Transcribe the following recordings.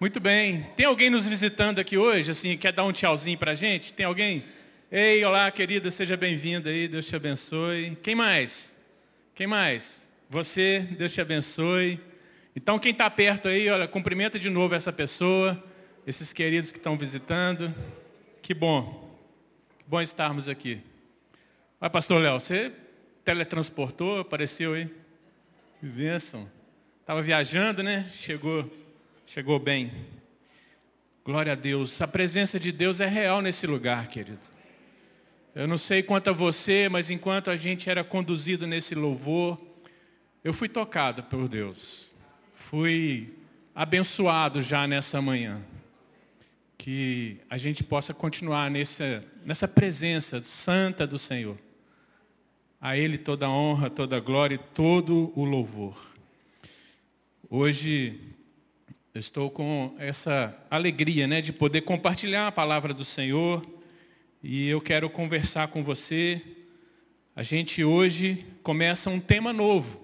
Muito bem. Tem alguém nos visitando aqui hoje, assim, quer dar um tchauzinho pra gente? Tem alguém? Ei, olá, querida, seja bem-vinda aí, Deus te abençoe. Quem mais? Quem mais? Você, Deus te abençoe. Então, quem está perto aí, olha, cumprimenta de novo essa pessoa, esses queridos que estão visitando. Que bom. Que bom estarmos aqui. Vai, pastor Léo, você teletransportou, apareceu aí? Que bênção. Estava viajando, né? Chegou, chegou bem. Glória a Deus. A presença de Deus é real nesse lugar, querido. Eu não sei quanto a você, mas enquanto a gente era conduzido nesse louvor, eu fui tocado por Deus. Fui abençoado já nessa manhã. Que a gente possa continuar nessa, nessa presença santa do Senhor. A Ele toda a honra, toda a glória e todo o louvor. Hoje eu estou com essa alegria né, de poder compartilhar a palavra do Senhor e eu quero conversar com você. A gente hoje começa um tema novo.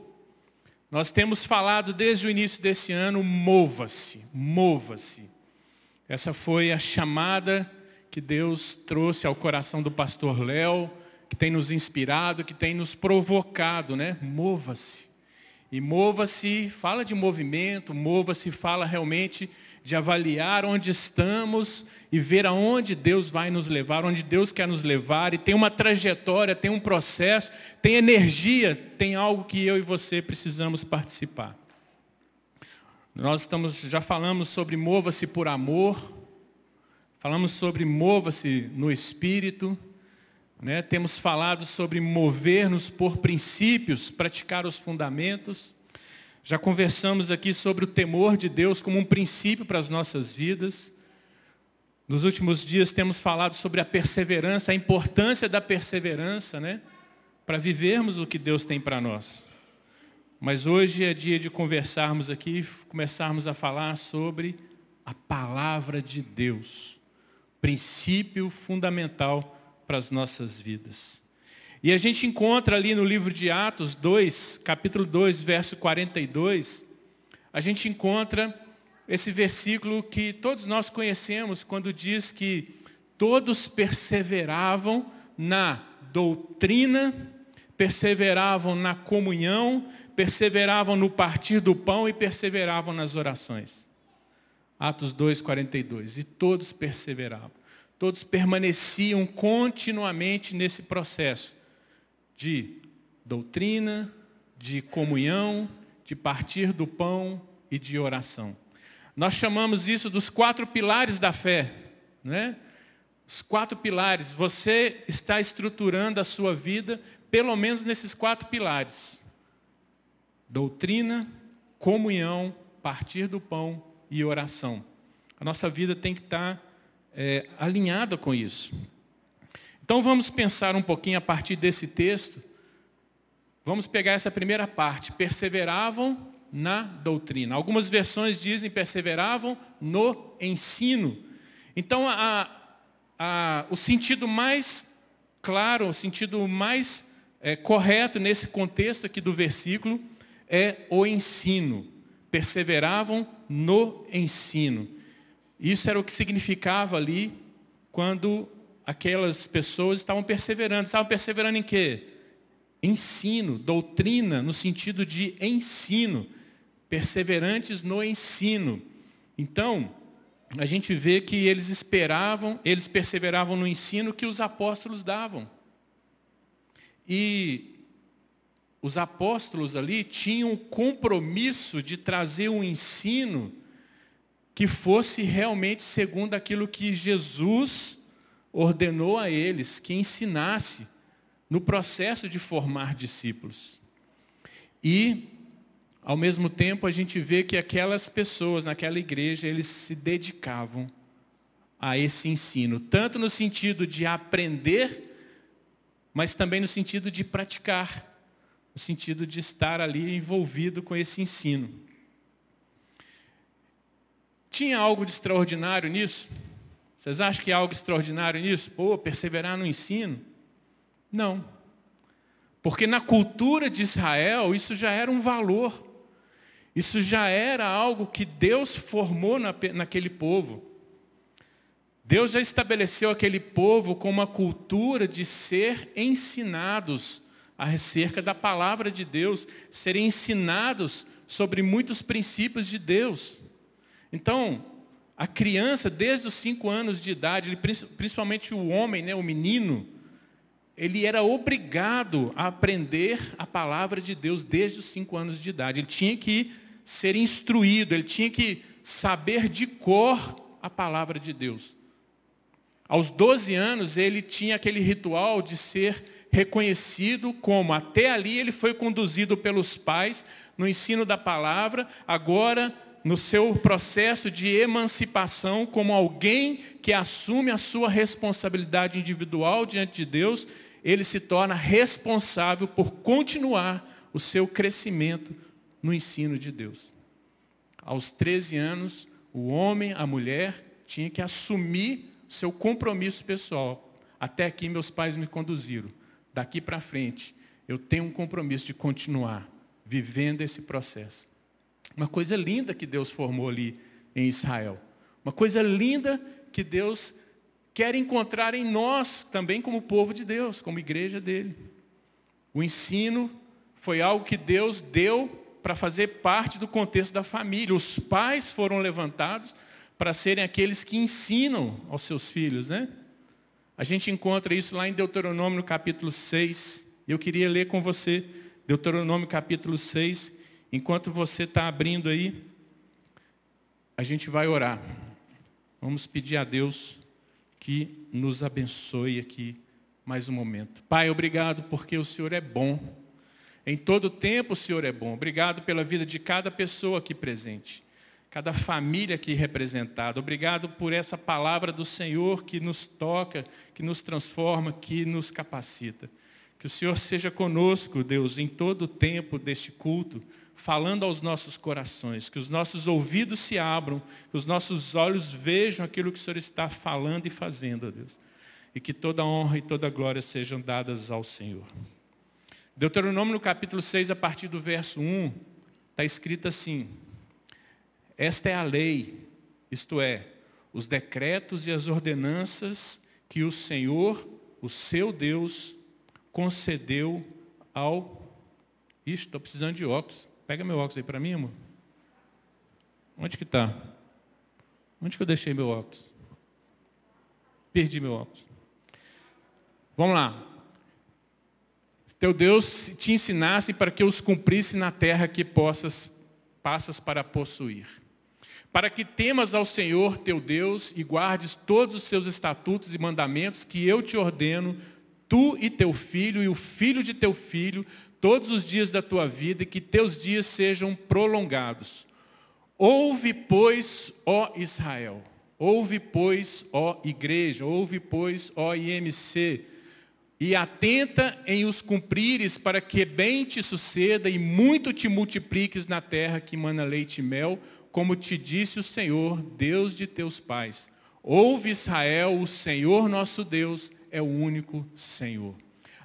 Nós temos falado desde o início desse ano, mova-se, mova-se. Essa foi a chamada que Deus trouxe ao coração do pastor Léo, que tem nos inspirado, que tem nos provocado, né? Mova-se. E mova-se, fala de movimento, mova-se, fala realmente de avaliar onde estamos e ver aonde Deus vai nos levar, onde Deus quer nos levar, e tem uma trajetória, tem um processo, tem energia, tem algo que eu e você precisamos participar. Nós estamos, já falamos sobre mova-se por amor, falamos sobre mova-se no espírito, né? Temos falado sobre mover-nos por princípios, praticar os fundamentos. Já conversamos aqui sobre o temor de Deus como um princípio para as nossas vidas. Nos últimos dias temos falado sobre a perseverança, a importância da perseverança, né? Para vivermos o que Deus tem para nós. Mas hoje é dia de conversarmos aqui, começarmos a falar sobre a palavra de Deus, princípio fundamental para as nossas vidas. E a gente encontra ali no livro de Atos 2, capítulo 2, verso 42, a gente encontra esse versículo que todos nós conhecemos, quando diz que todos perseveravam na doutrina, perseveravam na comunhão, perseveravam no partir do pão e perseveravam nas orações. Atos 2, 42. E todos perseveravam todos permaneciam continuamente nesse processo de doutrina, de comunhão, de partir do pão e de oração. Nós chamamos isso dos quatro pilares da fé, né? Os quatro pilares. Você está estruturando a sua vida pelo menos nesses quatro pilares: doutrina, comunhão, partir do pão e oração. A nossa vida tem que estar é, alinhada com isso. Então vamos pensar um pouquinho a partir desse texto. Vamos pegar essa primeira parte. Perseveravam na doutrina. Algumas versões dizem perseveravam no ensino. Então a, a, o sentido mais claro, o sentido mais é, correto nesse contexto aqui do versículo é o ensino. Perseveravam no ensino. Isso era o que significava ali quando aquelas pessoas estavam perseverando. Estavam perseverando em quê? Ensino, doutrina, no sentido de ensino. Perseverantes no ensino. Então, a gente vê que eles esperavam, eles perseveravam no ensino que os apóstolos davam. E os apóstolos ali tinham o compromisso de trazer um ensino que fosse realmente segundo aquilo que Jesus ordenou a eles, que ensinasse no processo de formar discípulos. E, ao mesmo tempo, a gente vê que aquelas pessoas naquela igreja, eles se dedicavam a esse ensino, tanto no sentido de aprender, mas também no sentido de praticar, no sentido de estar ali envolvido com esse ensino. Tinha algo de extraordinário nisso? Vocês acham que há algo extraordinário nisso? Pô, perseverar no ensino? Não. Porque na cultura de Israel isso já era um valor. Isso já era algo que Deus formou na, naquele povo. Deus já estabeleceu aquele povo com uma cultura de ser ensinados acerca da palavra de Deus, serem ensinados sobre muitos princípios de Deus. Então, a criança, desde os cinco anos de idade, principalmente o homem, né, o menino, ele era obrigado a aprender a palavra de Deus desde os cinco anos de idade. Ele tinha que ser instruído, ele tinha que saber de cor a palavra de Deus. Aos 12 anos, ele tinha aquele ritual de ser reconhecido como, até ali ele foi conduzido pelos pais no ensino da palavra, agora no seu processo de emancipação como alguém que assume a sua responsabilidade individual diante de Deus, ele se torna responsável por continuar o seu crescimento no ensino de Deus. Aos 13 anos, o homem, a mulher, tinha que assumir seu compromisso pessoal. Até aqui meus pais me conduziram. Daqui para frente, eu tenho um compromisso de continuar vivendo esse processo. Uma coisa linda que Deus formou ali em Israel. Uma coisa linda que Deus quer encontrar em nós também como povo de Deus, como igreja dele. O ensino foi algo que Deus deu para fazer parte do contexto da família. Os pais foram levantados para serem aqueles que ensinam aos seus filhos, né? A gente encontra isso lá em Deuteronômio capítulo 6. Eu queria ler com você Deuteronômio capítulo 6, Enquanto você está abrindo aí, a gente vai orar. Vamos pedir a Deus que nos abençoe aqui mais um momento. Pai, obrigado porque o Senhor é bom. Em todo tempo o Senhor é bom. Obrigado pela vida de cada pessoa aqui presente, cada família aqui representada. Obrigado por essa palavra do Senhor que nos toca, que nos transforma, que nos capacita. Que o Senhor seja conosco, Deus, em todo o tempo deste culto falando aos nossos corações, que os nossos ouvidos se abram, que os nossos olhos vejam aquilo que o Senhor está falando e fazendo, ó Deus. E que toda honra e toda glória sejam dadas ao Senhor. Deuteronômio no capítulo 6, a partir do verso 1, está escrito assim: Esta é a lei, isto é, os decretos e as ordenanças que o Senhor, o seu Deus, concedeu ao. Ixi, estou precisando de óculos. Pega meu óculos aí para mim, amor. Onde que está? Onde que eu deixei meu óculos? Perdi meu óculos. Vamos lá. Teu Deus te ensinasse para que os cumprisse na terra que possas, passas para possuir. Para que temas ao Senhor teu Deus e guardes todos os seus estatutos e mandamentos que eu te ordeno, tu e teu filho e o filho de teu filho, todos os dias da tua vida e que teus dias sejam prolongados. Ouve, pois, ó Israel, ouve, pois, ó igreja, ouve, pois, ó IMC, e atenta em os cumprires para que bem te suceda e muito te multipliques na terra que mana leite e mel, como te disse o Senhor, Deus de teus pais. Ouve Israel, o Senhor nosso Deus é o único Senhor.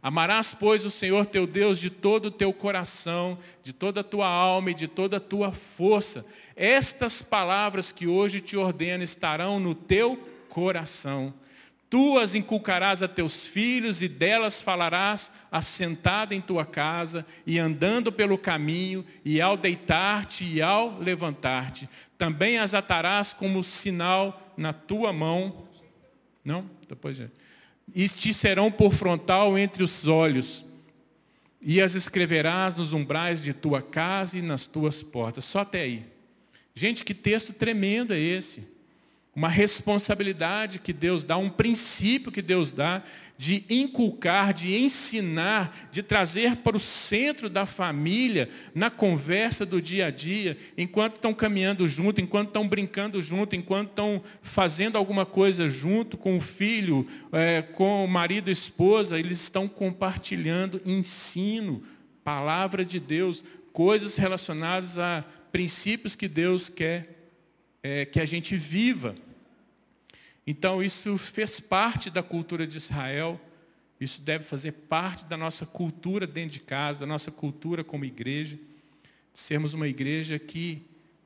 Amarás, pois, o Senhor teu Deus de todo o teu coração, de toda a tua alma e de toda a tua força. Estas palavras que hoje te ordeno estarão no teu coração. Tu as inculcarás a teus filhos e delas falarás assentada em tua casa e andando pelo caminho e ao deitar-te e ao levantar-te. Também as atarás como sinal na tua mão. Não? Depois, gente e te serão por frontal entre os olhos, e as escreverás nos umbrais de tua casa e nas tuas portas. Só até aí. Gente, que texto tremendo é esse uma responsabilidade que Deus dá, um princípio que Deus dá de inculcar, de ensinar, de trazer para o centro da família, na conversa do dia a dia, enquanto estão caminhando junto, enquanto estão brincando junto, enquanto estão fazendo alguma coisa junto com o filho, é, com o marido e esposa, eles estão compartilhando ensino, palavra de Deus, coisas relacionadas a princípios que Deus quer é, que a gente viva. Então, isso fez parte da cultura de Israel, isso deve fazer parte da nossa cultura dentro de casa, da nossa cultura como igreja. sermos uma igreja que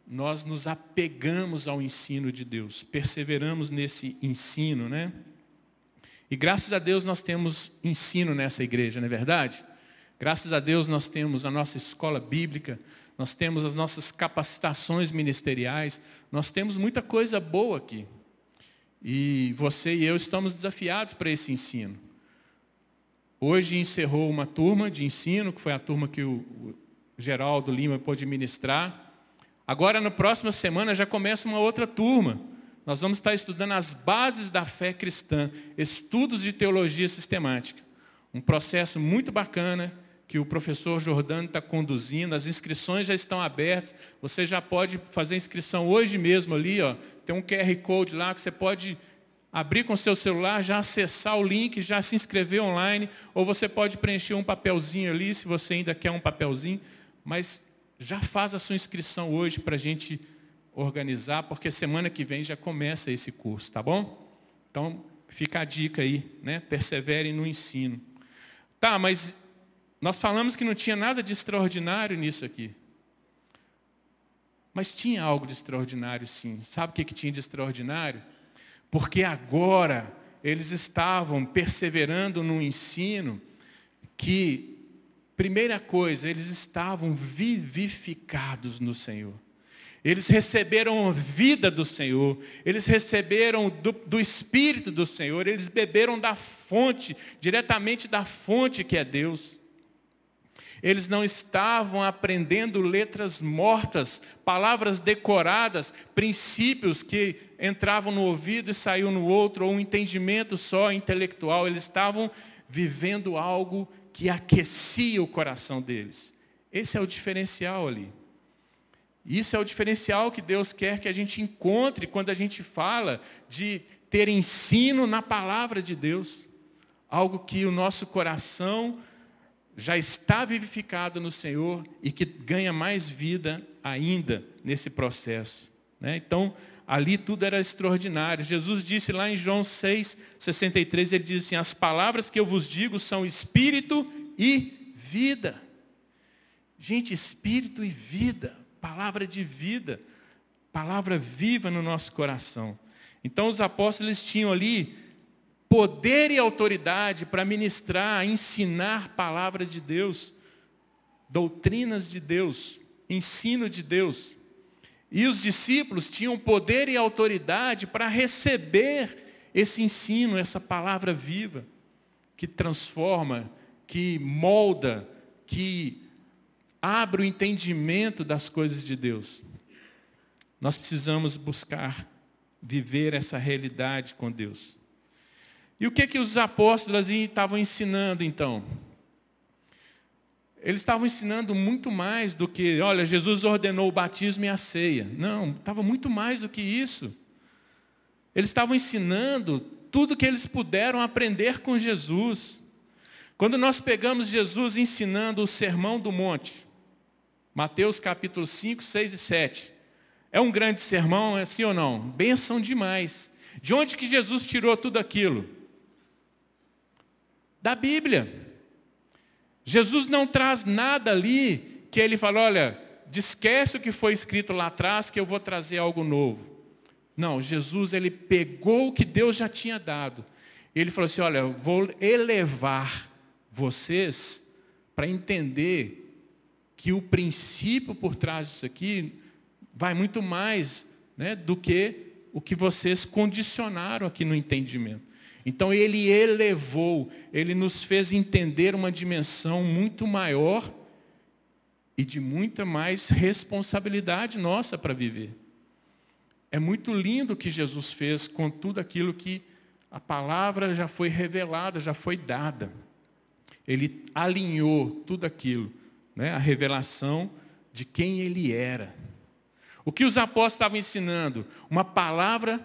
nós nos apegamos ao ensino de Deus, perseveramos nesse ensino, né? E graças a Deus nós temos ensino nessa igreja, não é verdade? Graças a Deus nós temos a nossa escola bíblica, nós temos as nossas capacitações ministeriais, nós temos muita coisa boa aqui. E você e eu estamos desafiados para esse ensino. Hoje encerrou uma turma de ensino, que foi a turma que o Geraldo Lima pôde ministrar. Agora, na próxima semana, já começa uma outra turma. Nós vamos estar estudando as bases da fé cristã, estudos de teologia sistemática. Um processo muito bacana que o professor Jordano está conduzindo, as inscrições já estão abertas, você já pode fazer inscrição hoje mesmo ali, ó, tem um QR Code lá que você pode abrir com seu celular, já acessar o link, já se inscrever online, ou você pode preencher um papelzinho ali, se você ainda quer um papelzinho, mas já faz a sua inscrição hoje para a gente organizar, porque semana que vem já começa esse curso, tá bom? Então, fica a dica aí, né? Perseverem no ensino. Tá, mas nós falamos que não tinha nada de extraordinário nisso aqui. Mas tinha algo de extraordinário, sim. Sabe o que, que tinha de extraordinário? Porque agora eles estavam perseverando no ensino que, primeira coisa, eles estavam vivificados no Senhor. Eles receberam a vida do Senhor, eles receberam do, do, Espírito do Senhor, eles beberam da fonte, diretamente da fonte que é Deus. Eles não estavam aprendendo letras mortas, palavras decoradas, princípios que entravam no ouvido e saíam no outro, ou um entendimento só intelectual. Eles estavam vivendo algo que aquecia o coração deles. Esse é o diferencial ali. Isso é o diferencial que Deus quer que a gente encontre quando a gente fala de ter ensino na palavra de Deus. Algo que o nosso coração já está vivificado no Senhor e que ganha mais vida ainda nesse processo. Né? Então, ali tudo era extraordinário. Jesus disse lá em João 6, 63, ele diz assim, as palavras que eu vos digo são espírito e vida. Gente, espírito e vida, palavra de vida, palavra viva no nosso coração. Então os apóstolos tinham ali poder e autoridade para ministrar, ensinar palavra de Deus, doutrinas de Deus, ensino de Deus. E os discípulos tinham poder e autoridade para receber esse ensino, essa palavra viva, que transforma, que molda, que abre o entendimento das coisas de Deus. Nós precisamos buscar viver essa realidade com Deus. E o que, que os apóstolos estavam ensinando então? Eles estavam ensinando muito mais do que, olha, Jesus ordenou o batismo e a ceia. Não, estava muito mais do que isso. Eles estavam ensinando tudo que eles puderam aprender com Jesus. Quando nós pegamos Jesus ensinando o sermão do monte, Mateus capítulo 5, 6 e 7, é um grande sermão, é assim ou não? Benção demais. De onde que Jesus tirou tudo aquilo? Da Bíblia. Jesus não traz nada ali que ele fala, olha, esquece o que foi escrito lá atrás que eu vou trazer algo novo. Não, Jesus ele pegou o que Deus já tinha dado. Ele falou assim, olha, vou elevar vocês para entender que o princípio por trás disso aqui vai muito mais né, do que o que vocês condicionaram aqui no entendimento. Então ele elevou, ele nos fez entender uma dimensão muito maior e de muita mais responsabilidade nossa para viver. É muito lindo o que Jesus fez com tudo aquilo que a palavra já foi revelada, já foi dada. Ele alinhou tudo aquilo, né? a revelação de quem ele era. O que os apóstolos estavam ensinando? Uma palavra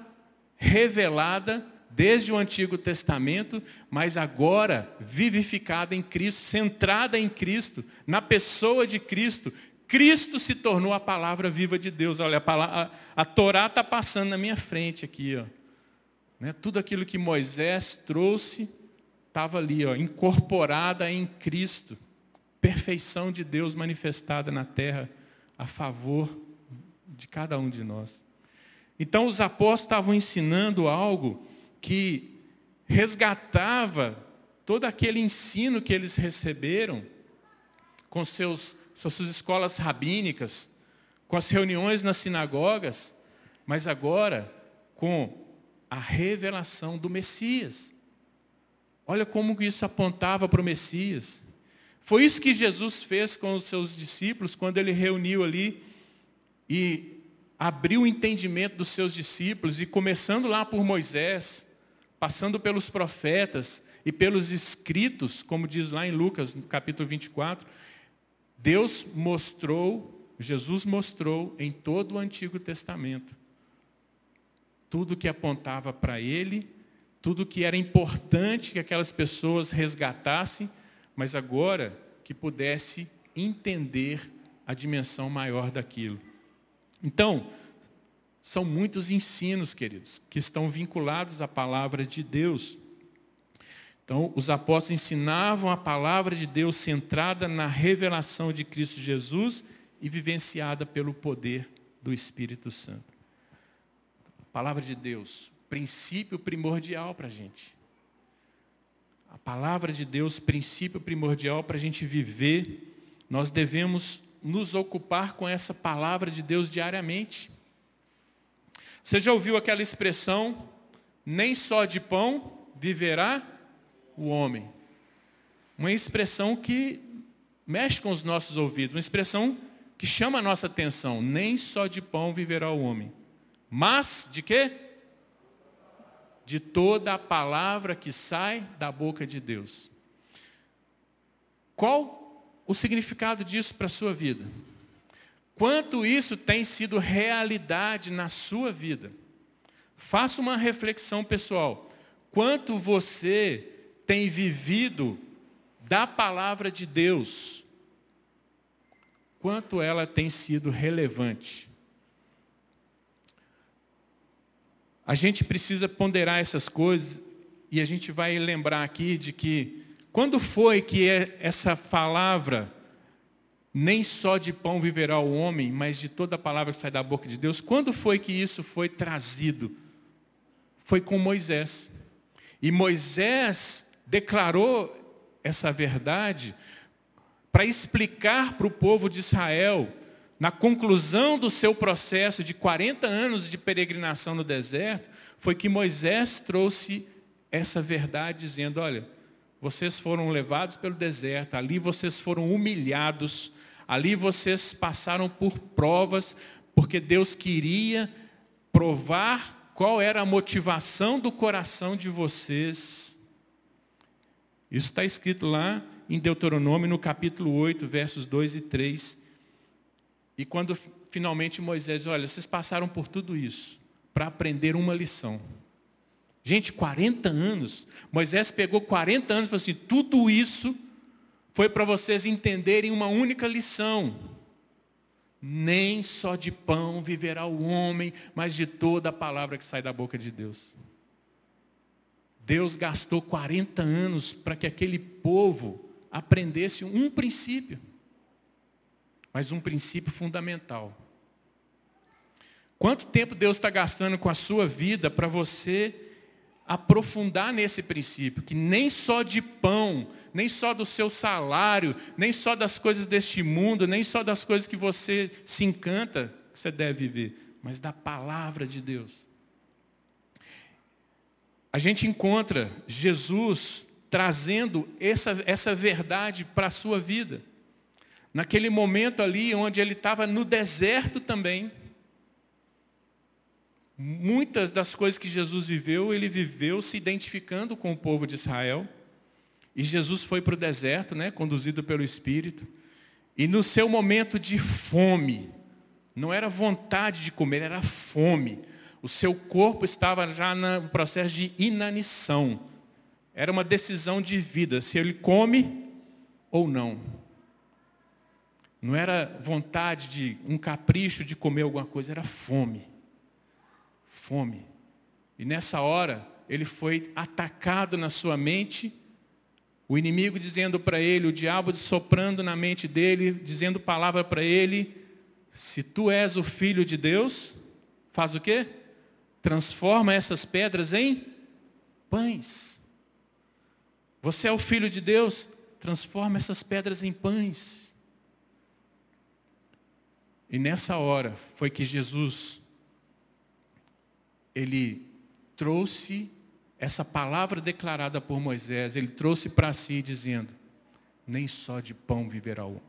revelada desde o Antigo Testamento, mas agora vivificada em Cristo, centrada em Cristo, na pessoa de Cristo. Cristo se tornou a palavra viva de Deus. Olha, a, palavra, a, a Torá está passando na minha frente aqui. Ó. Né? Tudo aquilo que Moisés trouxe estava ali, ó, incorporada em Cristo. Perfeição de Deus manifestada na terra a favor de cada um de nós. Então os apóstolos estavam ensinando algo que resgatava todo aquele ensino que eles receberam com seus, suas escolas rabínicas, com as reuniões nas sinagogas, mas agora com a revelação do Messias. Olha como isso apontava para o Messias. Foi isso que Jesus fez com os seus discípulos quando ele reuniu ali e abriu o entendimento dos seus discípulos e começando lá por Moisés, passando pelos profetas e pelos escritos, como diz lá em Lucas, no capítulo 24, Deus mostrou, Jesus mostrou em todo o Antigo Testamento tudo que apontava para ele, tudo que era importante que aquelas pessoas resgatassem, mas agora que pudesse entender a dimensão maior daquilo. Então, são muitos ensinos, queridos, que estão vinculados à palavra de Deus. Então, os apóstolos ensinavam a palavra de Deus centrada na revelação de Cristo Jesus e vivenciada pelo poder do Espírito Santo. A palavra de Deus, princípio primordial para a gente. A palavra de Deus, princípio primordial para a gente viver, nós devemos nos ocupar com essa palavra de Deus diariamente. Você já ouviu aquela expressão, nem só de pão viverá o homem? Uma expressão que mexe com os nossos ouvidos, uma expressão que chama a nossa atenção. Nem só de pão viverá o homem. Mas de quê? De toda a palavra que sai da boca de Deus. Qual o significado disso para a sua vida. Quanto isso tem sido realidade na sua vida. Faça uma reflexão pessoal. Quanto você tem vivido da palavra de Deus? Quanto ela tem sido relevante? A gente precisa ponderar essas coisas e a gente vai lembrar aqui de que quando foi que é essa palavra, nem só de pão viverá o homem, mas de toda a palavra que sai da boca de Deus, quando foi que isso foi trazido? Foi com Moisés. E Moisés declarou essa verdade para explicar para o povo de Israel, na conclusão do seu processo de 40 anos de peregrinação no deserto, foi que Moisés trouxe essa verdade dizendo, olha, vocês foram levados pelo deserto, ali vocês foram humilhados, ali vocês passaram por provas, porque Deus queria provar qual era a motivação do coração de vocês. Isso está escrito lá em Deuteronômio, no capítulo 8, versos 2 e 3. E quando finalmente Moisés olha, vocês passaram por tudo isso para aprender uma lição. Gente, 40 anos. Moisés pegou 40 anos e falou assim: tudo isso foi para vocês entenderem uma única lição. Nem só de pão viverá o homem, mas de toda a palavra que sai da boca de Deus. Deus gastou 40 anos para que aquele povo aprendesse um princípio, mas um princípio fundamental. Quanto tempo Deus está gastando com a sua vida para você aprofundar nesse princípio, que nem só de pão, nem só do seu salário, nem só das coisas deste mundo, nem só das coisas que você se encanta, que você deve viver, mas da palavra de Deus. A gente encontra Jesus trazendo essa, essa verdade para a sua vida. Naquele momento ali onde ele estava no deserto também, Muitas das coisas que Jesus viveu, ele viveu se identificando com o povo de Israel. E Jesus foi para o deserto, né, conduzido pelo Espírito. E no seu momento de fome, não era vontade de comer, era fome. O seu corpo estava já no processo de inanição. Era uma decisão de vida, se ele come ou não. Não era vontade de um capricho de comer alguma coisa, era fome fome. E nessa hora, ele foi atacado na sua mente, o inimigo dizendo para ele, o diabo soprando na mente dele, dizendo palavra para ele, Se tu és o filho de Deus, faz o quê? Transforma essas pedras em pães. Você é o filho de Deus, transforma essas pedras em pães. E nessa hora foi que Jesus ele trouxe essa palavra declarada por Moisés, ele trouxe para si dizendo: nem só de pão viverá o homem,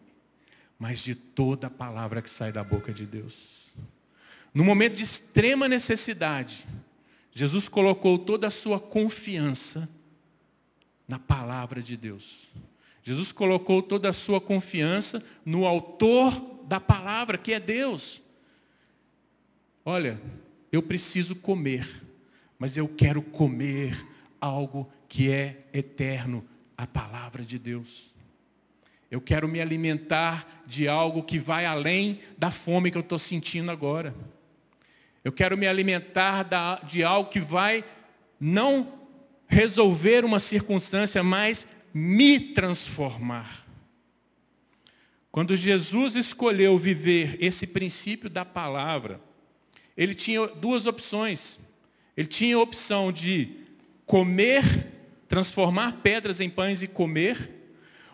mas de toda a palavra que sai da boca de Deus. No momento de extrema necessidade, Jesus colocou toda a sua confiança na palavra de Deus. Jesus colocou toda a sua confiança no autor da palavra, que é Deus. Olha, eu preciso comer, mas eu quero comer algo que é eterno, a palavra de Deus. Eu quero me alimentar de algo que vai além da fome que eu estou sentindo agora. Eu quero me alimentar de algo que vai não resolver uma circunstância, mas me transformar. Quando Jesus escolheu viver esse princípio da palavra, ele tinha duas opções. Ele tinha a opção de comer, transformar pedras em pães e comer,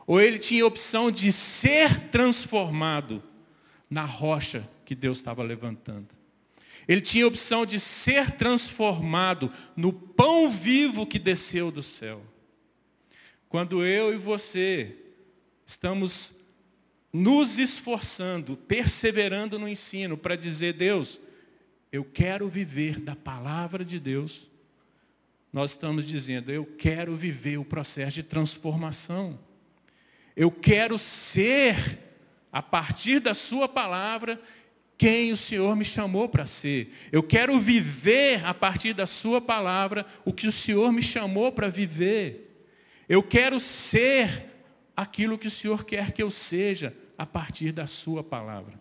ou ele tinha a opção de ser transformado na rocha que Deus estava levantando. Ele tinha a opção de ser transformado no pão vivo que desceu do céu. Quando eu e você estamos nos esforçando, perseverando no ensino para dizer, Deus, eu quero viver da palavra de Deus, nós estamos dizendo, eu quero viver o processo de transformação. Eu quero ser, a partir da sua palavra, quem o Senhor me chamou para ser. Eu quero viver, a partir da sua palavra, o que o Senhor me chamou para viver. Eu quero ser aquilo que o Senhor quer que eu seja, a partir da sua palavra.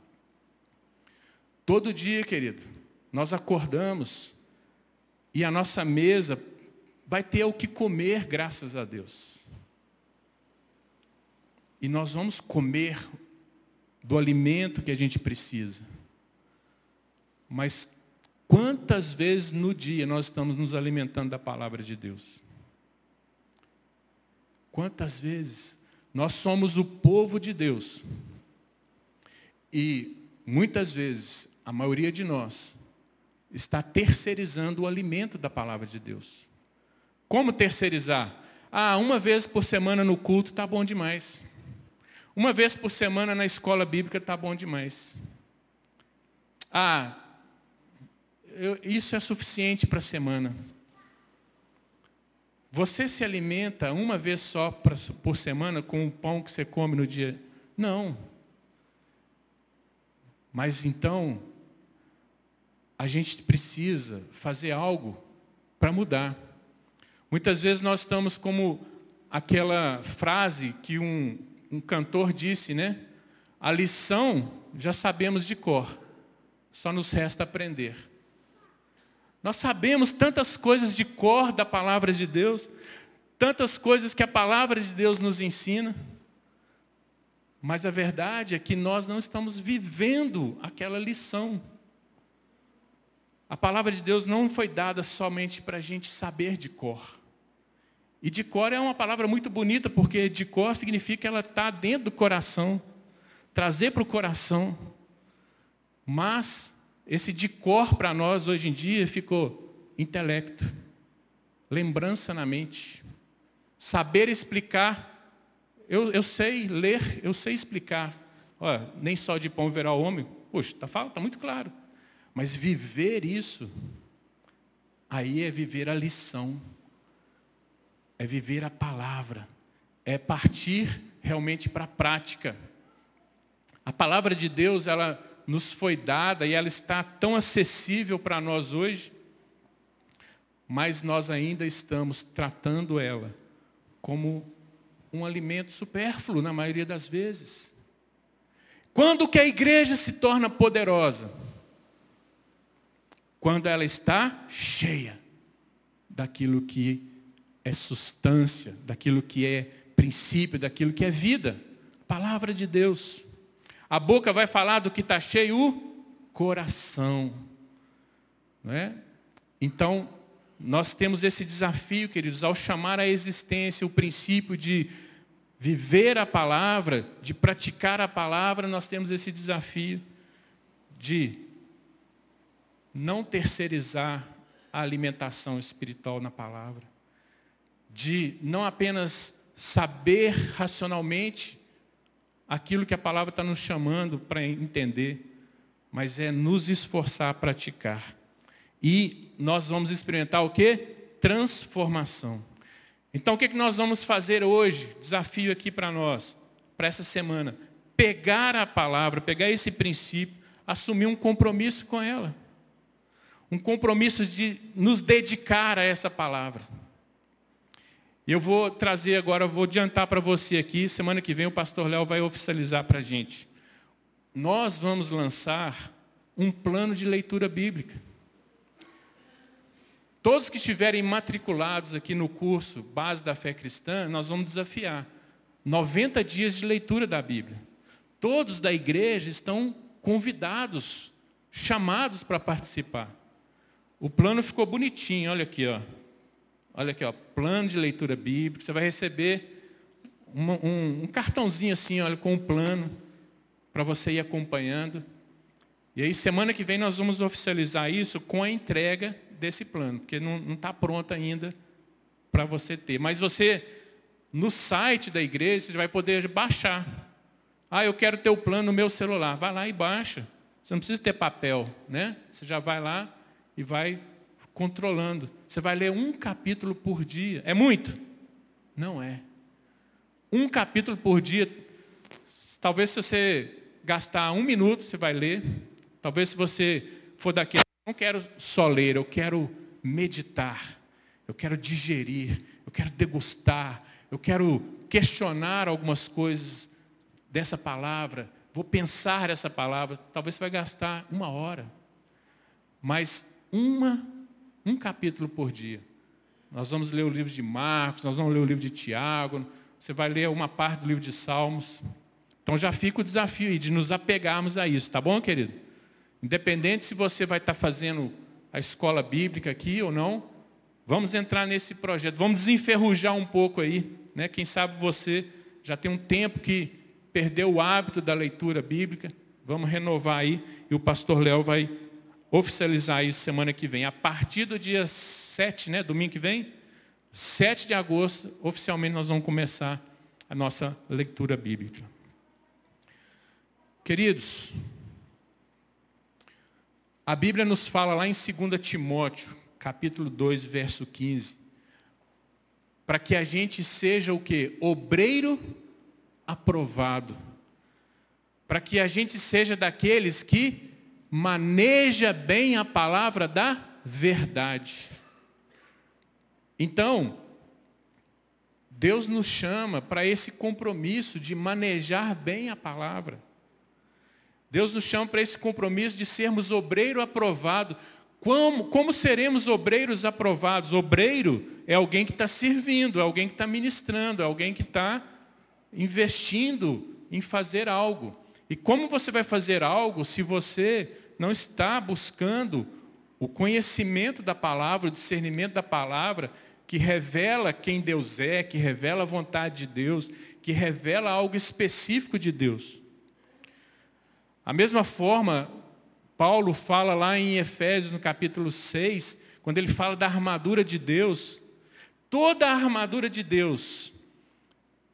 Todo dia, querido, nós acordamos e a nossa mesa vai ter o que comer, graças a Deus. E nós vamos comer do alimento que a gente precisa. Mas quantas vezes no dia nós estamos nos alimentando da palavra de Deus? Quantas vezes nós somos o povo de Deus e muitas vezes a maioria de nós está terceirizando o alimento da palavra de Deus. Como terceirizar? Ah, uma vez por semana no culto está bom demais. Uma vez por semana na escola bíblica está bom demais. Ah, eu, isso é suficiente para a semana. Você se alimenta uma vez só pra, por semana com o pão que você come no dia? Não. Mas então, a gente precisa fazer algo para mudar. Muitas vezes nós estamos como aquela frase que um, um cantor disse, né? A lição já sabemos de cor, só nos resta aprender. Nós sabemos tantas coisas de cor da palavra de Deus, tantas coisas que a palavra de Deus nos ensina, mas a verdade é que nós não estamos vivendo aquela lição. A palavra de Deus não foi dada somente para a gente saber de cor. E de cor é uma palavra muito bonita, porque de cor significa que ela está dentro do coração, trazer para o coração. Mas esse de cor para nós hoje em dia ficou intelecto, lembrança na mente, saber explicar. Eu, eu sei ler, eu sei explicar. Olha, nem só de pão verá o homem. Puxa, está tá muito claro. Mas viver isso, aí é viver a lição, é viver a palavra, é partir realmente para a prática. A palavra de Deus, ela nos foi dada e ela está tão acessível para nós hoje, mas nós ainda estamos tratando ela como um alimento supérfluo na maioria das vezes. Quando que a igreja se torna poderosa? Quando ela está cheia daquilo que é substância, daquilo que é princípio, daquilo que é vida. Palavra de Deus. A boca vai falar do que está cheio o coração. Não é? Então, nós temos esse desafio, queridos, ao chamar à existência o princípio de viver a palavra, de praticar a palavra, nós temos esse desafio de não terceirizar a alimentação espiritual na palavra, de não apenas saber racionalmente aquilo que a palavra está nos chamando para entender, mas é nos esforçar a praticar. E nós vamos experimentar o que? Transformação. Então o que, que nós vamos fazer hoje? Desafio aqui para nós, para essa semana. Pegar a palavra, pegar esse princípio, assumir um compromisso com ela um compromisso de nos dedicar a essa palavra. Eu vou trazer agora, vou adiantar para você aqui, semana que vem o pastor Léo vai oficializar para a gente. Nós vamos lançar um plano de leitura bíblica. Todos que estiverem matriculados aqui no curso Base da Fé Cristã, nós vamos desafiar. 90 dias de leitura da Bíblia. Todos da igreja estão convidados, chamados para participar. O plano ficou bonitinho, olha aqui, ó. Olha aqui, ó, plano de leitura bíblica. Você vai receber uma, um, um, cartãozinho assim, olha, com um plano, para você ir acompanhando. E aí, semana que vem, nós vamos oficializar isso com a entrega desse plano, porque não está pronto ainda para você ter. Mas você, no site da igreja, você vai poder baixar. Ah, eu quero ter o plano no meu celular. Vai lá e baixa. Você não precisa ter papel, né? Você já vai lá, e vai controlando. Você vai ler um capítulo por dia. É muito? Não é. Um capítulo por dia. Talvez se você gastar um minuto, você vai ler. Talvez se você for daqui, não quero só ler, eu quero meditar. Eu quero digerir. Eu quero degustar. Eu quero questionar algumas coisas dessa palavra. Vou pensar essa palavra. Talvez você vai gastar uma hora. Mas uma, um capítulo por dia. Nós vamos ler o livro de Marcos, nós vamos ler o livro de Tiago, você vai ler uma parte do livro de Salmos. Então já fica o desafio aí de nos apegarmos a isso, tá bom, querido? Independente se você vai estar fazendo a escola bíblica aqui ou não, vamos entrar nesse projeto, vamos desenferrujar um pouco aí, né? Quem sabe você já tem um tempo que perdeu o hábito da leitura bíblica, vamos renovar aí e o pastor Léo vai oficializar isso semana que vem. A partir do dia 7, né, domingo que vem, 7 de agosto, oficialmente nós vamos começar a nossa leitura bíblica. Queridos, a Bíblia nos fala lá em 2 Timóteo, capítulo 2, verso 15, para que a gente seja o que? Obreiro aprovado. Para que a gente seja daqueles que maneja bem a palavra da verdade. Então, Deus nos chama para esse compromisso de manejar bem a palavra. Deus nos chama para esse compromisso de sermos obreiro aprovado. Como, como seremos obreiros aprovados? Obreiro é alguém que está servindo, é alguém que está ministrando, é alguém que está investindo em fazer algo. E como você vai fazer algo se você não está buscando o conhecimento da palavra, o discernimento da palavra, que revela quem Deus é, que revela a vontade de Deus, que revela algo específico de Deus. A mesma forma, Paulo fala lá em Efésios, no capítulo 6, quando ele fala da armadura de Deus, toda a armadura de Deus,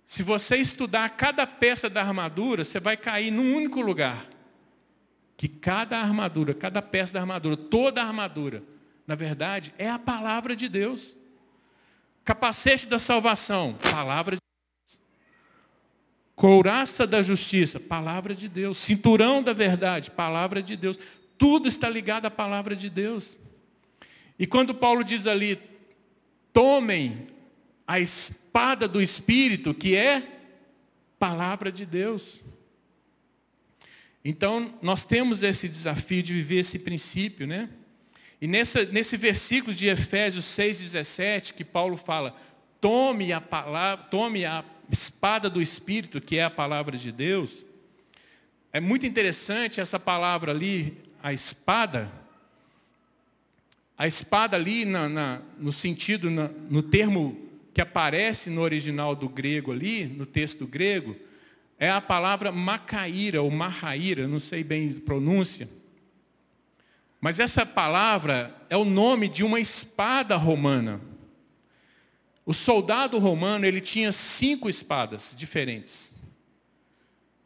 se você estudar cada peça da armadura, você vai cair num único lugar que cada armadura, cada peça da armadura, toda a armadura, na verdade, é a palavra de Deus. Capacete da salvação, palavra de Deus. Couraça da justiça, palavra de Deus. Cinturão da verdade, palavra de Deus. Tudo está ligado à palavra de Deus. E quando Paulo diz ali, tomem a espada do Espírito, que é palavra de Deus. Então, nós temos esse desafio de viver esse princípio, né? E nessa, nesse versículo de Efésios 6,17, que Paulo fala, tome a palavra, tome a espada do Espírito, que é a palavra de Deus, É muito interessante essa palavra ali, a espada. A espada ali, na, na, no sentido, na, no termo que aparece no original do grego ali, no texto grego, é a palavra macaíra ou marraíra, não sei bem a pronúncia. Mas essa palavra é o nome de uma espada romana. O soldado romano, ele tinha cinco espadas diferentes.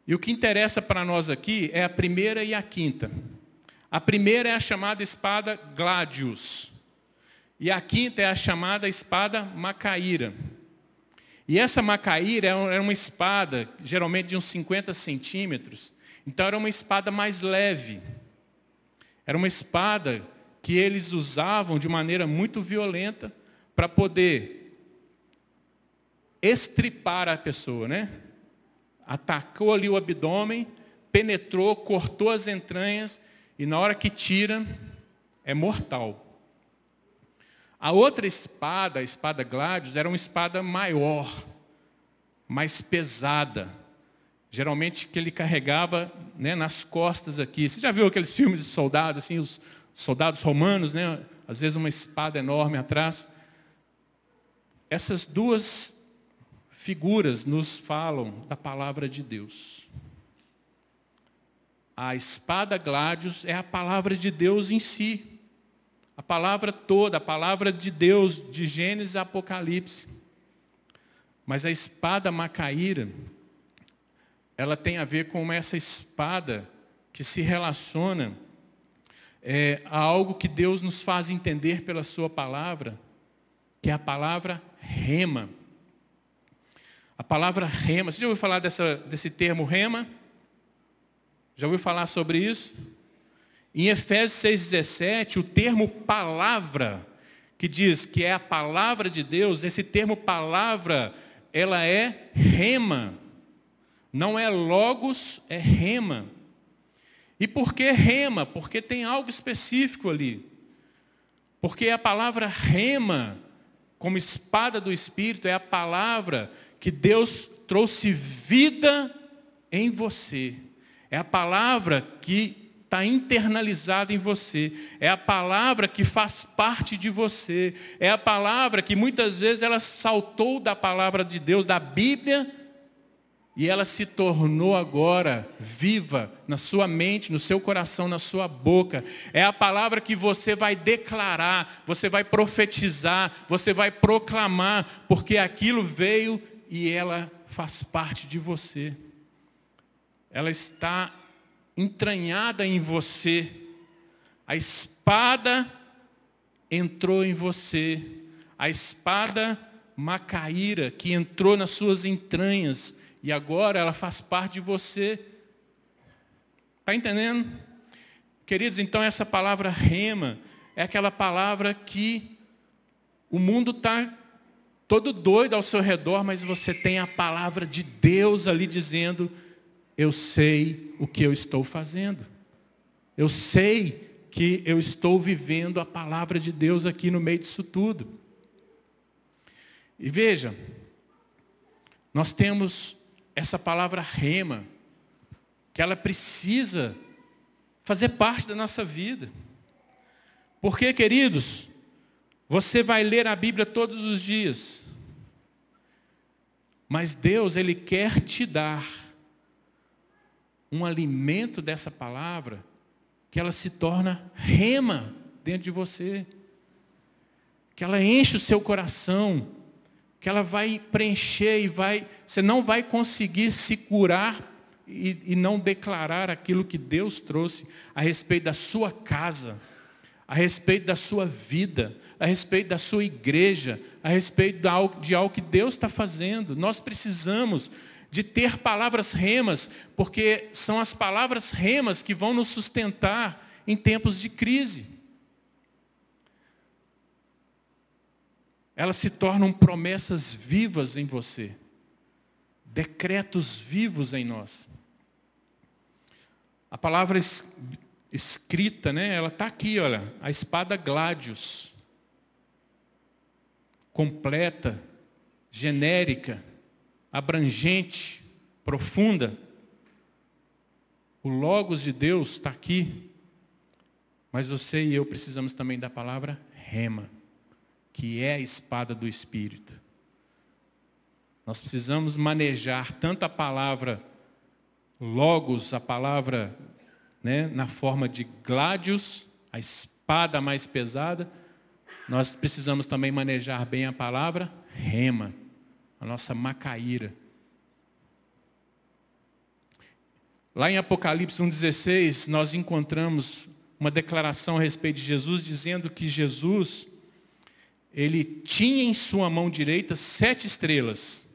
E o que interessa para nós aqui é a primeira e a quinta. A primeira é a chamada espada gladius. E a quinta é a chamada espada macaíra. E essa macaíra era uma espada, geralmente de uns 50 centímetros. Então era uma espada mais leve. Era uma espada que eles usavam de maneira muito violenta para poder estripar a pessoa, né? Atacou ali o abdômen, penetrou, cortou as entranhas e na hora que tira, é mortal. A outra espada, a espada Gladius, era uma espada maior, mais pesada. Geralmente que ele carregava né, nas costas aqui. Você já viu aqueles filmes de soldados, assim, os soldados romanos, né? Às vezes uma espada enorme atrás. Essas duas figuras nos falam da palavra de Deus. A espada Gladius é a palavra de Deus em si. A palavra toda, a palavra de Deus, de Gênesis a Apocalipse. Mas a espada macaíra, ela tem a ver com essa espada que se relaciona é, a algo que Deus nos faz entender pela sua palavra, que é a palavra rema. A palavra rema, você já ouviu falar dessa, desse termo rema? Já ouviu falar sobre isso? Em Efésios 6,17, o termo palavra, que diz que é a palavra de Deus, esse termo palavra, ela é rema. Não é logos, é rema. E por que rema? Porque tem algo específico ali. Porque a palavra rema, como espada do Espírito, é a palavra que Deus trouxe vida em você. É a palavra que está internalizada em você. É a palavra que faz parte de você. É a palavra que muitas vezes ela saltou da palavra de Deus, da Bíblia, e ela se tornou agora viva na sua mente, no seu coração, na sua boca. É a palavra que você vai declarar, você vai profetizar, você vai proclamar, porque aquilo veio e ela faz parte de você. Ela está entranhada em você. A espada entrou em você. A espada macaíra que entrou nas suas entranhas e agora ela faz parte de você. Está entendendo? Queridos, então essa palavra rema é aquela palavra que o mundo está todo doido ao seu redor, mas você tem a palavra de Deus ali dizendo, eu sei o que eu estou fazendo. Eu sei que eu estou vivendo a palavra de Deus aqui no meio disso tudo. E veja, nós temos essa palavra rema, que ela precisa fazer parte da nossa vida. Porque, queridos, você vai ler a Bíblia todos os dias, mas Deus, Ele quer te dar um alimento dessa palavra que ela se torna rema dentro de você. Que ela enche o seu coração, que ela vai preencher e vai, você não vai conseguir se curar e, e não declarar aquilo que Deus trouxe a respeito da sua casa, a respeito da sua vida, a respeito da sua igreja, a respeito de algo, de algo que Deus está fazendo. Nós precisamos de ter palavras remas, porque são as palavras remas que vão nos sustentar em tempos de crise. Elas se tornam promessas vivas em você, decretos vivos em nós. A palavra escrita, né, ela está aqui, olha, a espada Gladius, completa, genérica, abrangente, profunda. O Logos de Deus está aqui, mas você e eu precisamos também da palavra rema, que é a espada do Espírito. Nós precisamos manejar tanto a palavra logos, a palavra né, na forma de gladios, a espada mais pesada, nós precisamos também manejar bem a palavra rema, a nossa macaíra. Lá em Apocalipse 1,16, nós encontramos uma declaração a respeito de Jesus, dizendo que Jesus, ele tinha em sua mão direita sete estrelas.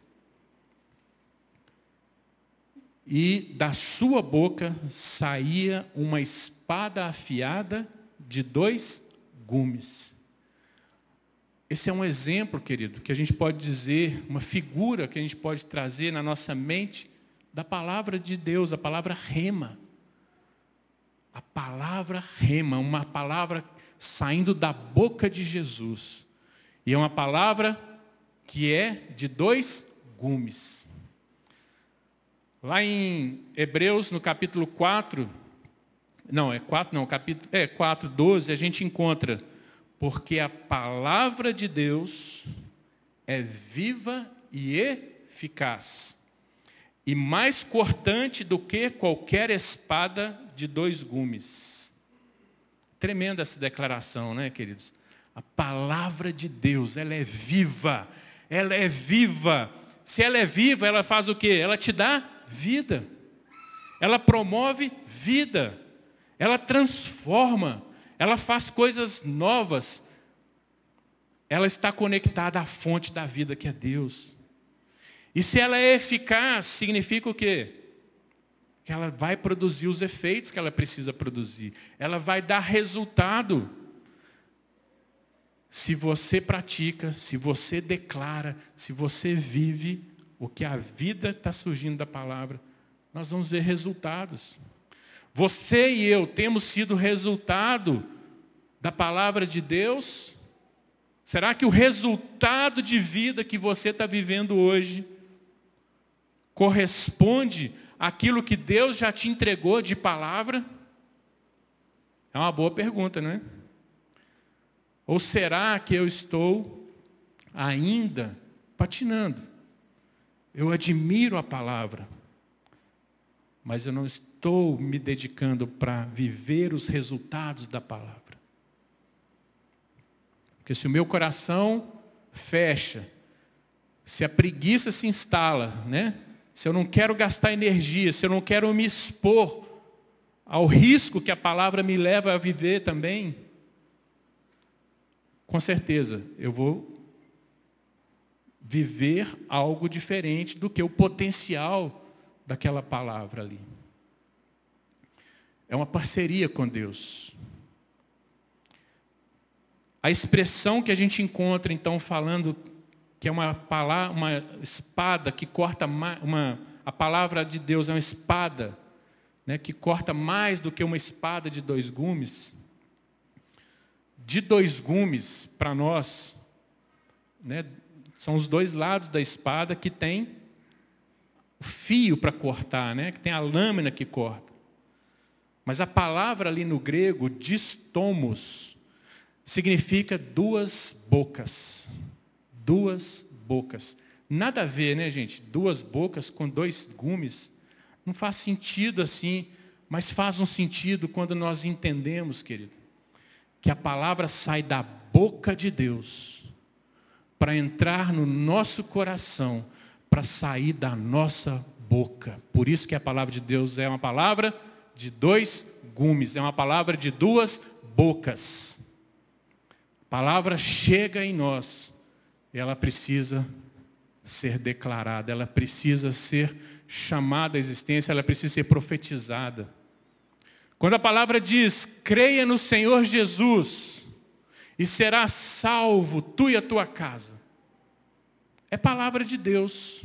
E da sua boca saía uma espada afiada de dois gumes. Esse é um exemplo, querido, que a gente pode dizer, uma figura que a gente pode trazer na nossa mente da palavra de Deus, a palavra rema. A palavra rema, uma palavra saindo da boca de Jesus. E é uma palavra que é de dois gumes. Lá em Hebreus, no capítulo 4, não, é 4, não, capítulo, é 4, 12, a gente encontra porque a palavra de Deus é viva e eficaz, e mais cortante do que qualquer espada de dois gumes. Tremenda essa declaração, né, queridos? A palavra de Deus, ela é viva, ela é viva. Se ela é viva, ela faz o quê? Ela te dá vida. Ela promove vida. Ela transforma ela faz coisas novas. Ela está conectada à fonte da vida que é Deus. E se ela é eficaz, significa o quê? Que ela vai produzir os efeitos que ela precisa produzir. Ela vai dar resultado. Se você pratica, se você declara, se você vive o que a vida está surgindo da palavra, nós vamos ver resultados. Você e eu temos sido resultado da palavra de Deus? Será que o resultado de vida que você está vivendo hoje corresponde àquilo que Deus já te entregou de palavra? É uma boa pergunta, não é? Ou será que eu estou ainda patinando? Eu admiro a palavra, mas eu não estou estou me dedicando para viver os resultados da palavra. Porque se o meu coração fecha, se a preguiça se instala, né? se eu não quero gastar energia, se eu não quero me expor ao risco que a palavra me leva a viver também, com certeza eu vou viver algo diferente do que o potencial daquela palavra ali. É uma parceria com Deus. A expressão que a gente encontra, então, falando que é uma, palavra, uma espada que corta mais, uma, a palavra de Deus é uma espada, né, que corta mais do que uma espada de dois gumes. De dois gumes, para nós, né, são os dois lados da espada que tem o fio para cortar, né, que tem a lâmina que corta. Mas a palavra ali no grego, distomos, significa duas bocas. Duas bocas. Nada a ver, né, gente? Duas bocas com dois gumes. Não faz sentido assim, mas faz um sentido quando nós entendemos, querido, que a palavra sai da boca de Deus para entrar no nosso coração, para sair da nossa boca. Por isso que a palavra de Deus é uma palavra de dois gumes, é uma palavra de duas bocas. A palavra chega em nós, ela precisa ser declarada, ela precisa ser chamada à existência, ela precisa ser profetizada. Quando a palavra diz, creia no Senhor Jesus, e será salvo tu e a tua casa, é palavra de Deus.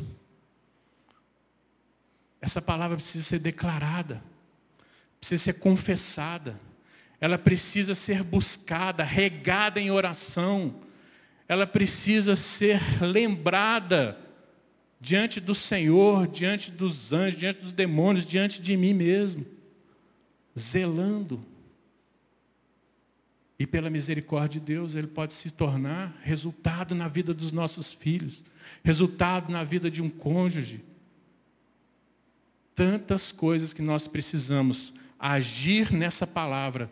Essa palavra precisa ser declarada precisa ser confessada, ela precisa ser buscada, regada em oração, ela precisa ser lembrada diante do Senhor, diante dos anjos, diante dos demônios, diante de mim mesmo. zelando. E pela misericórdia de Deus, ele pode se tornar resultado na vida dos nossos filhos, resultado na vida de um cônjuge. Tantas coisas que nós precisamos agir nessa palavra,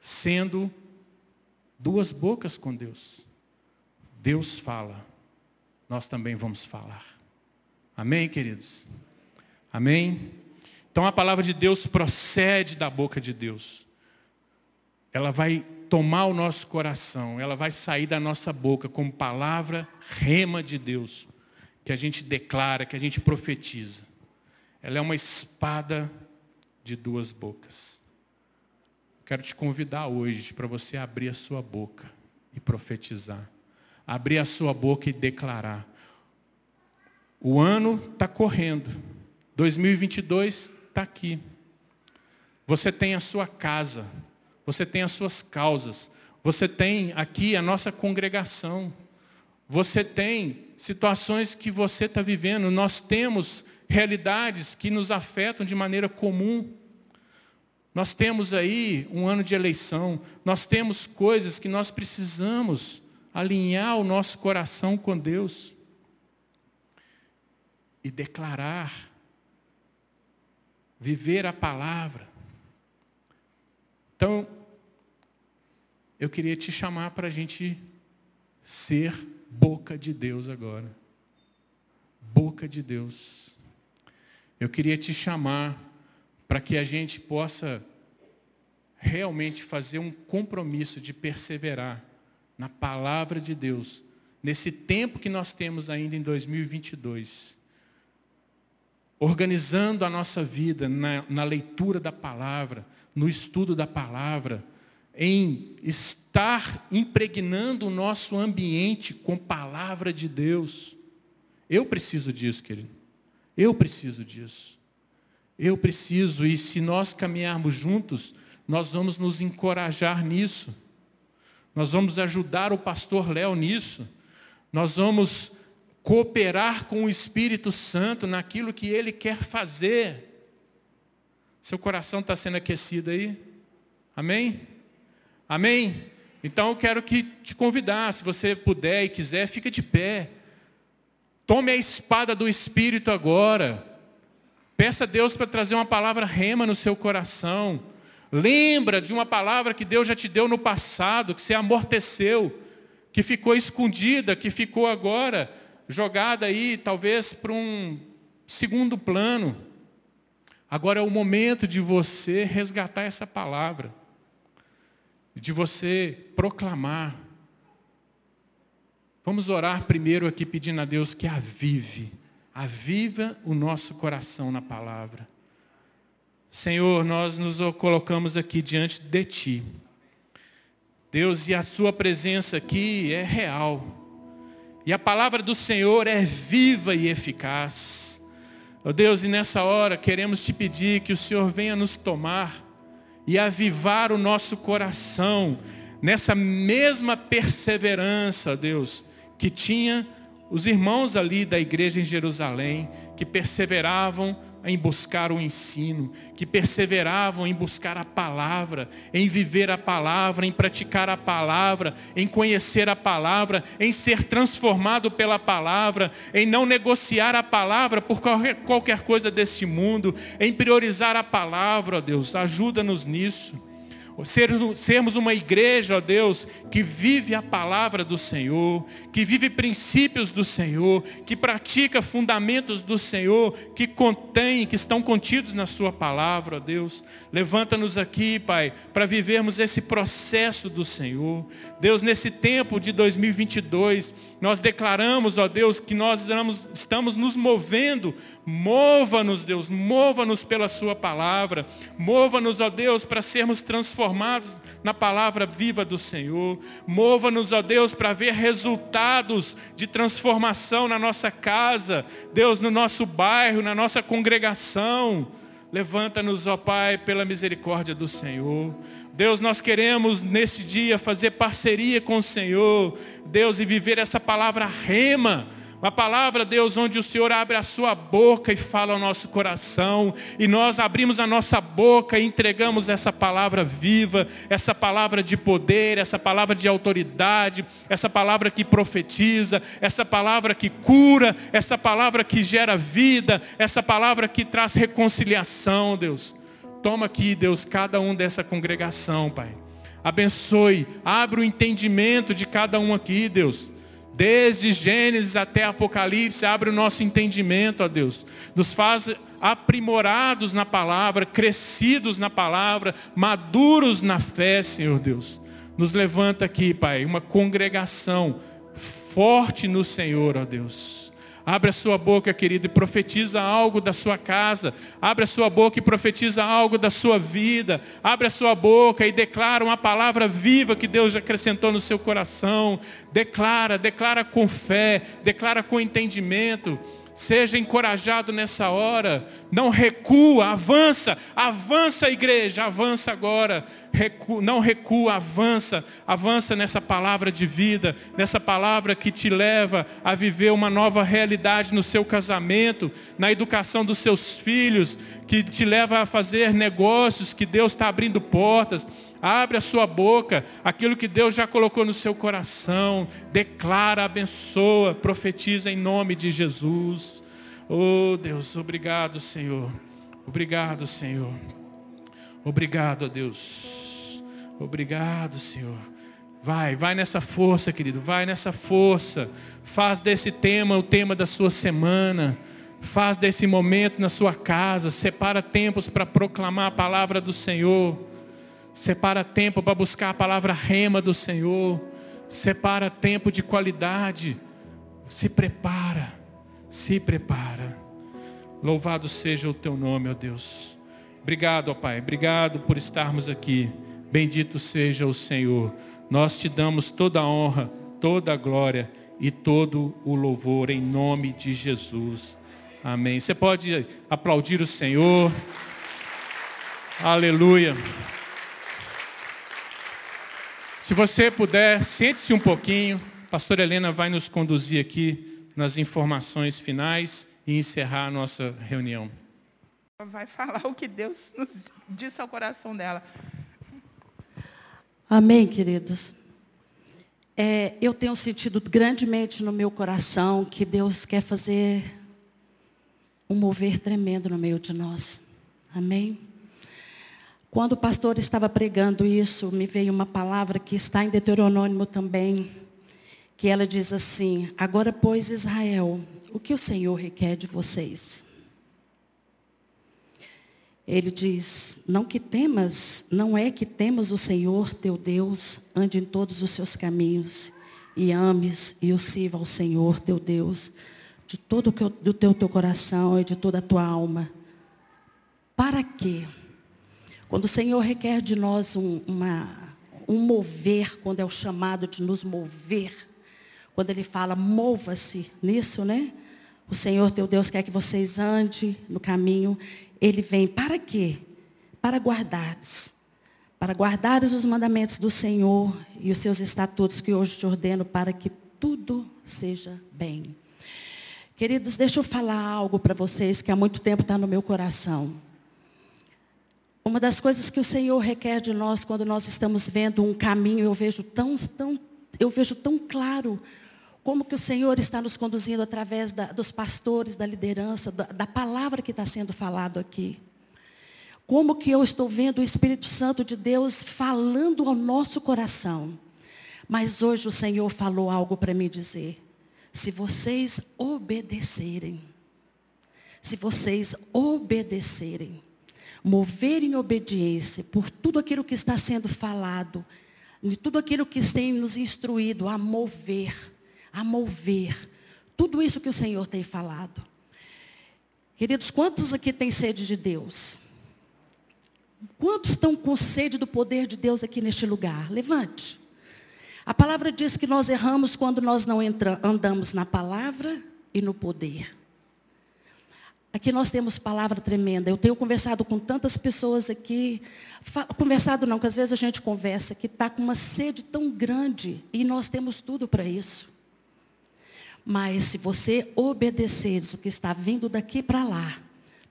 sendo duas bocas com Deus. Deus fala, nós também vamos falar. Amém, queridos? Amém? Então a palavra de Deus procede da boca de Deus. Ela vai tomar o nosso coração, ela vai sair da nossa boca como palavra rema de Deus, que a gente declara, que a gente profetiza. Ela é uma espada de duas bocas. Quero te convidar hoje para você abrir a sua boca e profetizar. Abrir a sua boca e declarar. O ano está correndo. 2022 está aqui. Você tem a sua casa. Você tem as suas causas. Você tem aqui a nossa congregação. Você tem situações que você está vivendo. Nós temos realidades que nos afetam de maneira comum. Nós temos aí um ano de eleição, nós temos coisas que nós precisamos alinhar o nosso coração com Deus e declarar, viver a palavra. Então, eu queria te chamar para a gente ser boca de Deus agora. Boca de Deus. Eu queria te chamar para que a gente possa realmente fazer um compromisso de perseverar na palavra de Deus, nesse tempo que nós temos ainda em 2022, organizando a nossa vida na, na leitura da palavra, no estudo da palavra, em estar impregnando o nosso ambiente com palavra de Deus. Eu preciso disso, querido. Eu preciso disso. Eu preciso, e se nós caminharmos juntos, nós vamos nos encorajar nisso. Nós vamos ajudar o pastor Léo nisso. Nós vamos cooperar com o Espírito Santo naquilo que ele quer fazer. Seu coração está sendo aquecido aí? Amém? Amém? Então eu quero que te convidar, se você puder e quiser, fica de pé. Tome a espada do Espírito agora. Peça a Deus para trazer uma palavra rema no seu coração. Lembra de uma palavra que Deus já te deu no passado, que você amorteceu, que ficou escondida, que ficou agora jogada aí, talvez para um segundo plano. Agora é o momento de você resgatar essa palavra, de você proclamar. Vamos orar primeiro aqui pedindo a Deus que avive aviva o nosso coração na palavra. Senhor, nós nos colocamos aqui diante de Ti. Deus, e a Sua presença aqui é real. E a palavra do Senhor é viva e eficaz. Oh Deus, e nessa hora queremos te pedir que o Senhor venha nos tomar e avivar o nosso coração nessa mesma perseverança, Deus, que tinha os irmãos ali da igreja em Jerusalém, que perseveravam em buscar o ensino, que perseveravam em buscar a palavra, em viver a palavra, em praticar a palavra, em conhecer a palavra, em ser transformado pela palavra, em não negociar a palavra por qualquer, coisa deste mundo, em priorizar a palavra, ó Deus, ajuda-nos nisso sermos uma igreja, ó Deus, que vive a palavra do Senhor, que vive princípios do Senhor, que pratica fundamentos do Senhor, que contém, que estão contidos na Sua palavra, ó Deus. Levanta-nos aqui, Pai, para vivermos esse processo do Senhor. Deus, nesse tempo de 2022, nós declaramos, ó Deus, que nós estamos nos movendo. Mova-nos, Deus, mova-nos pela Sua palavra. Mova-nos, ó Deus, para sermos transformados na palavra viva do Senhor. Mova-nos, ó Deus, para ver resultados de transformação na nossa casa, Deus, no nosso bairro, na nossa congregação. Levanta-nos, ó Pai, pela misericórdia do Senhor. Deus, nós queremos nesse dia fazer parceria com o Senhor, Deus, e viver essa palavra rema Uma palavra, Deus, onde o Senhor abre a sua boca e fala ao nosso coração. E nós abrimos a nossa boca e entregamos essa palavra viva, essa palavra de poder, essa palavra de autoridade, essa palavra que profetiza, essa palavra que cura, essa palavra que gera vida, essa palavra que traz reconciliação, Deus. Toma aqui, Deus, cada um dessa congregação, Pai. Abençoe, abre o entendimento de cada um aqui, Deus. Desde Gênesis até Apocalipse, abre o nosso entendimento, ó Deus. Nos faz aprimorados na palavra, crescidos na palavra, maduros na fé, Senhor Deus. Nos levanta aqui, Pai, uma congregação forte no Senhor, ó Deus. Abre a sua boca, querido, e profetiza algo da sua casa. Abre a sua boca e profetiza algo da sua vida. Abre a sua boca e declara uma palavra viva que Deus acrescentou no seu coração. Declara, declara com fé, declara com entendimento. Seja encorajado nessa hora. Não recua, avança, avança igreja, avança agora. Recua, não recua, avança, avança nessa palavra de vida, nessa palavra que te leva a viver uma nova realidade no seu casamento, na educação dos seus filhos, que te leva a fazer negócios, que Deus está abrindo portas. Abre a sua boca, aquilo que Deus já colocou no seu coração. Declara, abençoa, profetiza em nome de Jesus. Oh Deus, obrigado, Senhor. Obrigado, Senhor. Obrigado, Deus. Obrigado, Senhor. Vai, vai nessa força, querido. Vai nessa força. Faz desse tema o tema da sua semana. Faz desse momento na sua casa. Separa tempos para proclamar a palavra do Senhor. Separa tempo para buscar a palavra rema do Senhor. Separa tempo de qualidade. Se prepara. Se prepara. Louvado seja o teu nome, ó Deus. Obrigado, ó Pai. Obrigado por estarmos aqui. Bendito seja o Senhor. Nós te damos toda a honra, toda a glória e todo o louvor em nome de Jesus. Amém. Você pode aplaudir o Senhor. Aleluia. Se você puder, sente-se um pouquinho. A pastora Helena vai nos conduzir aqui nas informações finais e encerrar a nossa reunião. Vai falar o que Deus nos disse ao coração dela. Amém, queridos. É, eu tenho sentido grandemente no meu coração que Deus quer fazer um mover tremendo no meio de nós. Amém? Quando o pastor estava pregando isso, me veio uma palavra que está em Deuteronômio também, que ela diz assim: Agora, pois, Israel, o que o Senhor requer de vocês? Ele diz: Não que temas, não é que temas o Senhor teu Deus, ande em todos os seus caminhos e ames e o sirva ao Senhor teu Deus de todo o teu, teu coração e de toda a tua alma. Para quê? Quando o Senhor requer de nós um, uma, um mover, quando é o chamado de nos mover, quando Ele fala, mova-se nisso, né? O Senhor teu Deus quer que vocês andem no caminho. Ele vem para quê? Para guardares. Para guardares os mandamentos do Senhor e os seus estatutos que hoje te ordeno para que tudo seja bem. Queridos, deixa eu falar algo para vocês que há muito tempo está no meu coração. Uma das coisas que o Senhor requer de nós quando nós estamos vendo um caminho, eu vejo tão, tão, eu vejo tão claro como que o Senhor está nos conduzindo através da, dos pastores, da liderança, da, da palavra que está sendo falado aqui. Como que eu estou vendo o Espírito Santo de Deus falando ao nosso coração. Mas hoje o Senhor falou algo para me dizer. Se vocês obedecerem, se vocês obedecerem, mover em obediência por tudo aquilo que está sendo falado, e tudo aquilo que tem nos instruído a mover, a mover, tudo isso que o Senhor tem falado. Queridos, quantos aqui têm sede de Deus? Quantos estão com sede do poder de Deus aqui neste lugar? Levante. A palavra diz que nós erramos quando nós não entra, andamos na palavra e no poder. Aqui nós temos palavra tremenda. Eu tenho conversado com tantas pessoas aqui. Conversado não, que às vezes a gente conversa, que está com uma sede tão grande. E nós temos tudo para isso. Mas se você obedeceres o que está vindo daqui para lá,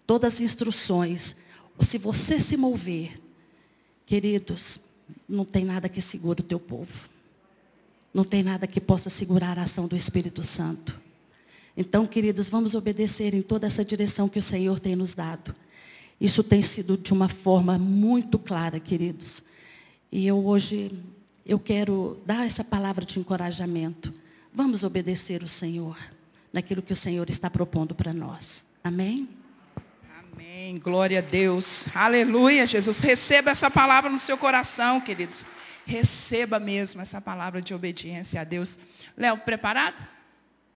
todas as instruções, se você se mover, queridos, não tem nada que segure o teu povo. Não tem nada que possa segurar a ação do Espírito Santo. Então, queridos, vamos obedecer em toda essa direção que o Senhor tem nos dado. Isso tem sido de uma forma muito clara, queridos. E eu hoje, eu quero dar essa palavra de encorajamento. Vamos obedecer o Senhor naquilo que o Senhor está propondo para nós. Amém? Amém. Glória a Deus. Aleluia, Jesus. Receba essa palavra no seu coração, queridos. Receba mesmo essa palavra de obediência a Deus. Léo, preparado?